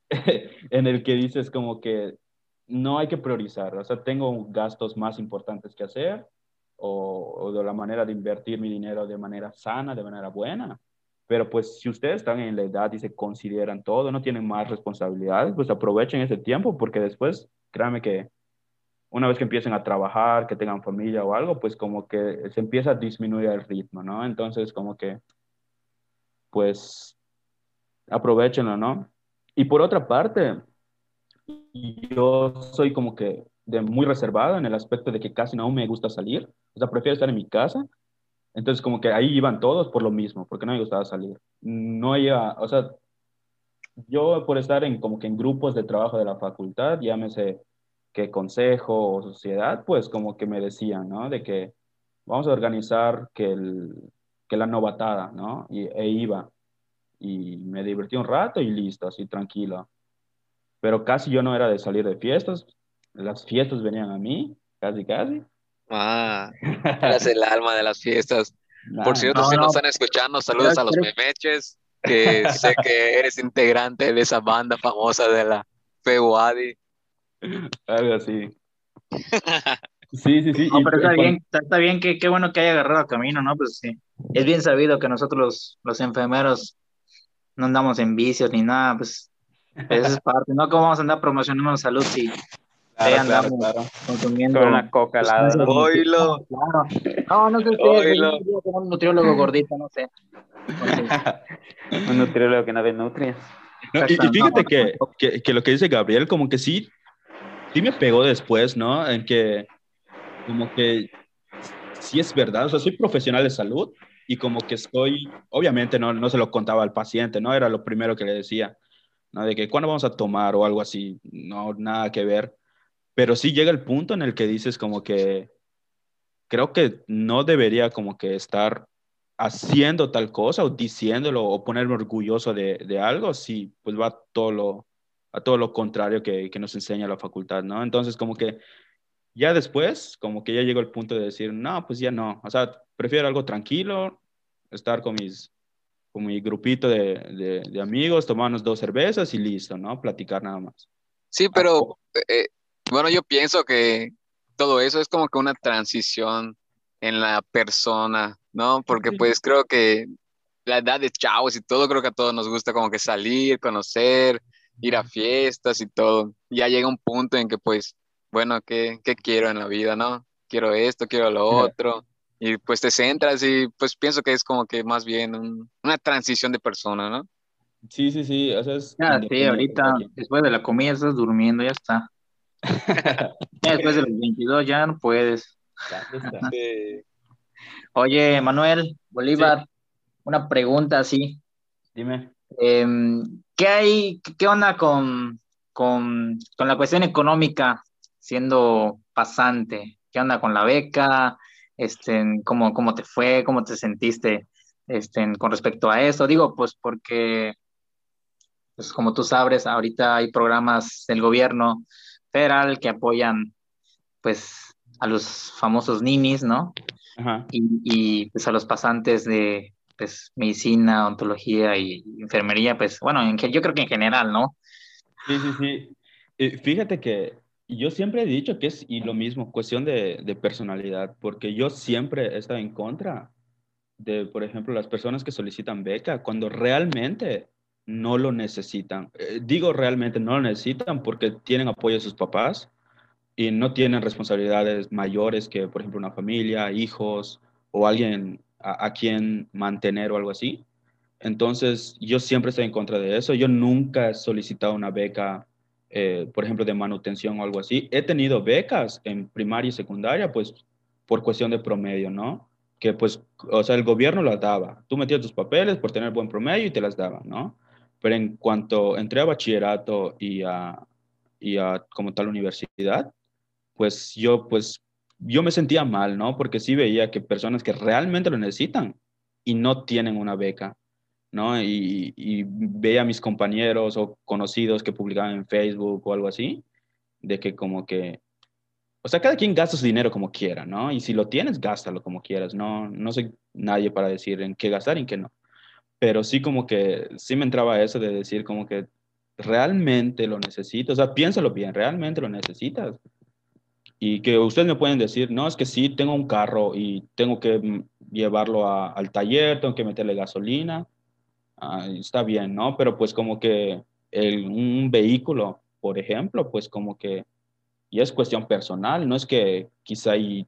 K: en, que, en el que dices como que no hay que priorizar. O sea, tengo gastos más importantes que hacer o, o de la manera de invertir mi dinero de manera sana, de manera buena. Pero pues si ustedes están en la edad y se consideran todo, no tienen más responsabilidades, pues aprovechen ese tiempo porque después, créanme que una vez que empiecen a trabajar, que tengan familia o algo, pues como que se empieza a disminuir el ritmo, ¿no? Entonces como que, pues, aprovechenlo, ¿no? Y por otra parte, yo soy como que de muy reservado en el aspecto de que casi no me gusta salir, o sea, prefiero estar en mi casa entonces, como que ahí iban todos por lo mismo, porque no me gustaba salir. No iba, o sea, yo por estar en como que en grupos de trabajo de la facultad, llámese que consejo o sociedad, pues como que me decían, ¿no? De que vamos a organizar que, el, que la novatada, ¿no? Y, e iba. Y me divertí un rato y listo, así tranquilo. Pero casi yo no era de salir de fiestas, las fiestas venían a mí, casi, casi.
B: Ah, eras el alma de las fiestas.
K: Nah,
B: Por cierto,
A: no,
B: si
A: no.
B: nos están escuchando, saludos a los
A: Pero-
B: memeches, que sé que eres integrante de esa banda famosa de la Feuadi.
K: algo así. Sí, sí, sí.
A: No, pero está bien, está, bien, que qué bueno que haya agarrado camino, ¿no? Pues sí, es bien sabido que nosotros los, los enfermeros no andamos en vicios ni nada, pues esa es parte, ¿no? ¿Cómo vamos a andar promocionando salud si
K: Claro, claro,
A: andamos
K: claro.
A: consumiendo
J: Con la coca al lado.
A: sustancias
J: ¿no?
B: Oílo.
A: Claro. No, no sé como un nutriólogo gordito, no sé.
J: Un nutriólogo que no ve nutrias.
K: No, y, y fíjate
A: no,
K: que, que, que lo que dice Gabriel, como que sí, sí me pegó después, ¿no? En que, como que sí es verdad, o sea, soy profesional de salud y como que estoy, obviamente no, no se lo contaba al paciente, ¿no? Era lo primero que le decía, ¿no? De que cuándo vamos a tomar o algo así, no, nada que ver. Pero sí llega el punto en el que dices como que creo que no debería como que estar haciendo tal cosa o diciéndolo o ponerme orgulloso de, de algo, sí, pues va todo lo, a todo lo contrario que, que, nos enseña la facultad, ¿no? Entonces, como que ya después, como que ya llegó el punto de decir, no, pues ya no, o sea, prefiero algo tranquilo, estar con mis con mi grupito de, de, de amigos, tomarnos dos cervezas y listo, ¿no? Platicar nada más.
B: Sí, pero eh, bueno, yo pienso que todo eso es como que una transición en la persona, ¿no? Porque pues creo que la edad de chavos y todo, creo que a todos nos gusta como que salir, conocer, ir a fiestas y todo. Ya llega un punto en que pues, bueno, ¿qué, qué quiero en la vida, no? Quiero esto, quiero lo otro. Y pues te centras y pues pienso que es como que más bien una transición de persona, ¿no?
K: Sí, sí, sí. O sea, es
A: ya, sí, ahorita, después de la comida estás durmiendo, ya está. Después de los 22 ya no puedes. Oye, Manuel Bolívar, sí. una pregunta así.
K: Dime.
A: Eh, ¿Qué hay, qué onda con, con, con, la cuestión económica siendo pasante? ¿Qué onda con la beca? Este, ¿cómo, ¿Cómo te fue? ¿Cómo te sentiste este, con respecto a eso? Digo, pues porque, pues como tú sabes, ahorita hay programas del gobierno federal que apoyan pues a los famosos ninis, ¿no?
K: Ajá.
A: Y, y, pues a los pasantes de pues, medicina, ontología y enfermería, pues bueno, en, yo creo que en general, ¿no?
K: Sí, sí, sí. Eh, fíjate que yo siempre he dicho que es y lo mismo, cuestión de, de, personalidad, porque yo siempre he estado en contra de, por ejemplo, las personas que solicitan beca cuando realmente no lo necesitan. Eh, digo realmente no lo necesitan porque tienen apoyo de sus papás y no tienen responsabilidades mayores que, por ejemplo, una familia, hijos o alguien a, quien mantener o algo así. Entonces, yo siempre estoy en contra de eso. Yo nunca he solicitado una beca, eh, por ejemplo, de manutención o algo así. He tenido becas en primaria y secundaria, pues, por cuestión de promedio, ¿no? Que, pues, o sea, el gobierno las daba. Tú metías tus papeles por tener buen promedio y te las daba, ¿no? Pero en cuanto entré a bachillerato y a, y a como tal universidad, pues yo, pues, yo me sentía mal, ¿no? Porque sí veía que personas que realmente lo necesitan y no tienen una beca, ¿no? Y, y veía a mis compañeros o conocidos que publicaban en Facebook o algo así, de que como que, o sea, cada quien gasta su dinero como quiera, ¿no? Y si lo tienes, gástalo como quieras, ¿no? No soy nadie para decir en qué gastar y en qué no. Pero sí como que, sí me entraba eso de decir como que realmente lo necesito, o sea, piénsalo bien, realmente lo necesitas y que ustedes me pueden decir, no, es que sí, tengo un carro y tengo que llevarlo a, al taller, tengo que meterle gasolina, ah, está bien, ¿no? Pero pues como que el, un vehículo, por ejemplo, pues como que y es cuestión personal, no es que quizá y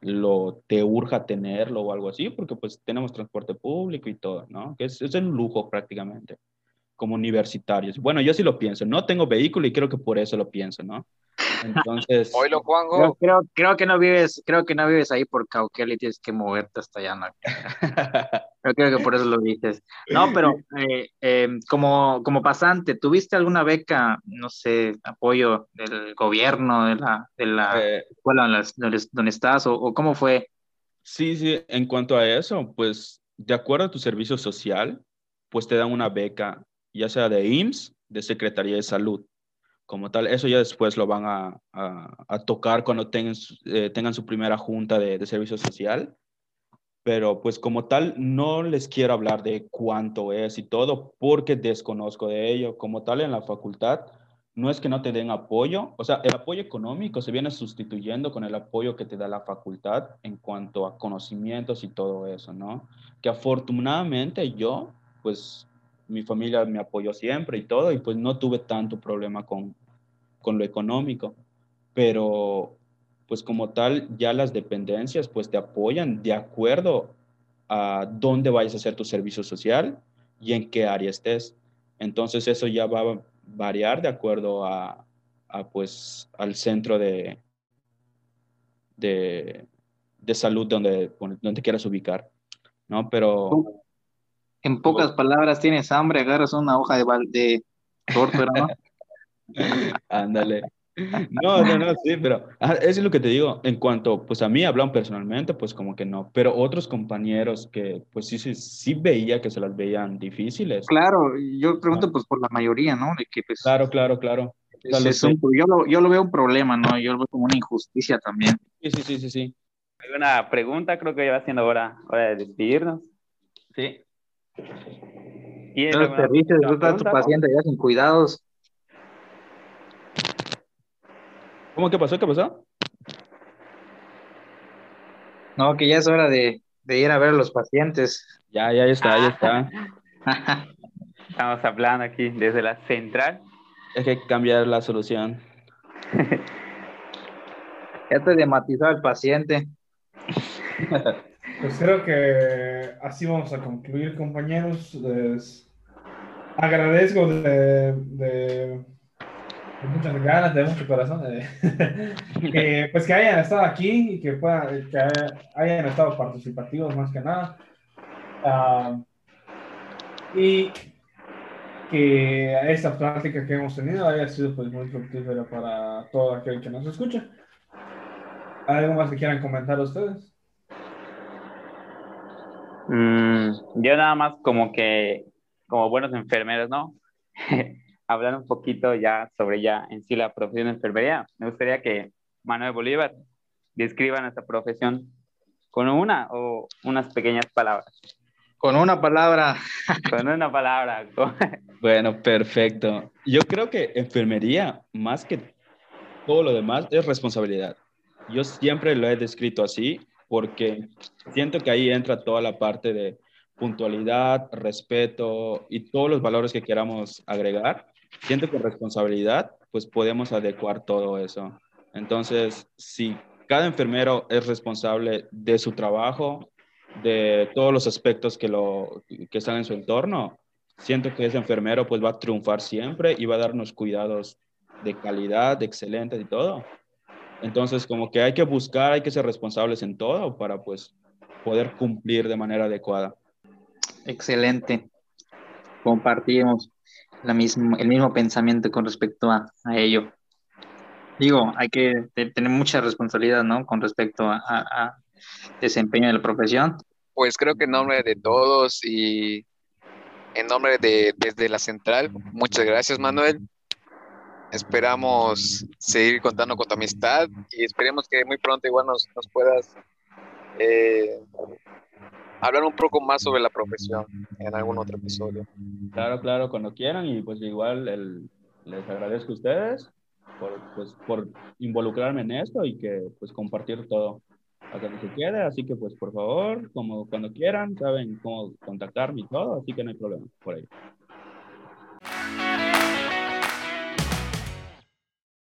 K: lo te urja tenerlo o algo así, porque pues tenemos transporte público y todo, ¿no? Que es, es un lujo prácticamente, como universitarios. Bueno, yo sí lo pienso, no tengo vehículo y creo que por eso lo pienso, ¿no? Entonces.
B: Oilo, Juanjo.
A: Creo, creo, creo, que no vives, creo que no vives ahí por Cauquel y tienes que moverte hasta allá. ¿no? Yo creo que por eso lo dices. No, pero eh, eh, como, como pasante, ¿tuviste alguna beca, no sé, apoyo del gobierno, de la, de la eh, escuela donde, donde estás, o, o, cómo fue?
K: Sí, sí, en cuanto a eso, pues de acuerdo a tu servicio social, pues te dan una beca, ya sea de IMSS, de Secretaría de Salud como tal. Eso ya después lo van a, a, tocar cuando tengan, eh, tengan su primera junta de, de, servicio social. Pero pues como tal, no les quiero hablar de cuánto es y todo porque desconozco de ello. Como tal, en la facultad, no es que no te den apoyo, o sea, el apoyo económico se viene sustituyendo con el apoyo que te da la facultad en cuanto a conocimientos y todo eso, ¿no? Que afortunadamente yo, pues mi familia me apoyó siempre y todo, y pues no tuve tanto problema con, con lo económico, pero pues como tal, ya las dependencias pues te apoyan de acuerdo a dónde vayas a hacer tu servicio social y en qué área estés. Entonces eso ya va a variar de acuerdo a, a pues al centro de, de, de salud donde, donde quieras ubicar, ¿no? Pero
A: en pocas palabras, tienes hambre, agarras una hoja de, de tortura, ¿no?
K: Ándale. No, no, no, sí, pero ah, eso es lo que te digo. En cuanto, pues a mí hablan personalmente, pues como que no. Pero otros compañeros que, pues sí, sí, sí veía que se las veían difíciles.
A: Claro, yo pregunto pues por la mayoría, ¿no? De que pues,
K: Claro, claro, claro.
A: es-
K: Tal
A: es
K: vez
A: un- yo, lo, yo lo veo un problema, ¿no? Yo lo veo como una injusticia también.
K: Sí, sí, sí, sí, sí.
J: ¿Alguna pregunta? Creo que ya va siendo hora, hora de despedirnos.
A: Sí.
J: ¿Tienes
A: Entonces
J: alguna
A: te dices,
J: última
A: tú estás tu paciente ya sin cuidados.
K: ¿Cómo que pasó? ¿Qué pasó?
A: No, que ya es hora de, de ir a ver a los pacientes.
K: Ya, ya, ya está, ya está.
J: Estamos hablando aquí desde la central.
K: Hay que cambiar la solución.
A: ya te dematizó al paciente.
I: Pues creo que así vamos a concluir, compañeros. Les agradezco de, de, de muchas ganas, de mucho corazón, eh, que, pues que hayan estado aquí y que, puedan, que hayan estado participativos más que nada. Ah, y que esta práctica que hemos tenido haya sido pues muy fructífera para todo aquel que nos escucha. ¿Algo más que quieran comentar ustedes?
J: Mm, yo nada más como que, como buenos enfermeros, ¿no? Hablar un poquito ya sobre ya en sí la profesión de enfermería. Me gustaría que Manuel Bolívar describa nuestra profesión con una o unas pequeñas palabras.
A: Con una palabra,
J: Con una palabra.
K: Bueno, perfecto. Yo creo que enfermería, más que todo lo demás, es responsabilidad. Yo siempre lo he descrito así porque siento que ahí entra toda la parte de puntualidad, respeto y todos los valores que queramos agregar. Siento que responsabilidad, pues podemos adecuar todo eso. Entonces, si cada enfermero es responsable de su trabajo, de todos los aspectos que, lo, que están en su entorno, siento que ese enfermero pues va a triunfar siempre y va a darnos cuidados de calidad, excelentes y todo. Entonces, como que hay que buscar, hay que ser responsables en todo para pues poder cumplir de manera adecuada.
A: excelente. Compartimos la mismo, el mismo pensamiento con respecto a, a ello. Digo, hay que te- tener mucha responsabilidad, ¿no? Con respecto a, a- a desempeño de la profesión.
B: Pues creo que en nombre de todos y en nombre de desde la central, muchas gracias Manuel. Esperamos seguir contando con tu amistad y esperemos que muy pronto igual nos, nos puedas eh, hablar un poco más sobre la profesión en algún otro episodio.
K: Claro, claro, cuando quieran y pues igual el- les agradezco a ustedes por, pues, por involucrarme en esto y que pues compartir todo hasta que se quede, así que pues por favor, como cuando quieran, saben cómo contactarme y todo, así que no hay problema por ahí.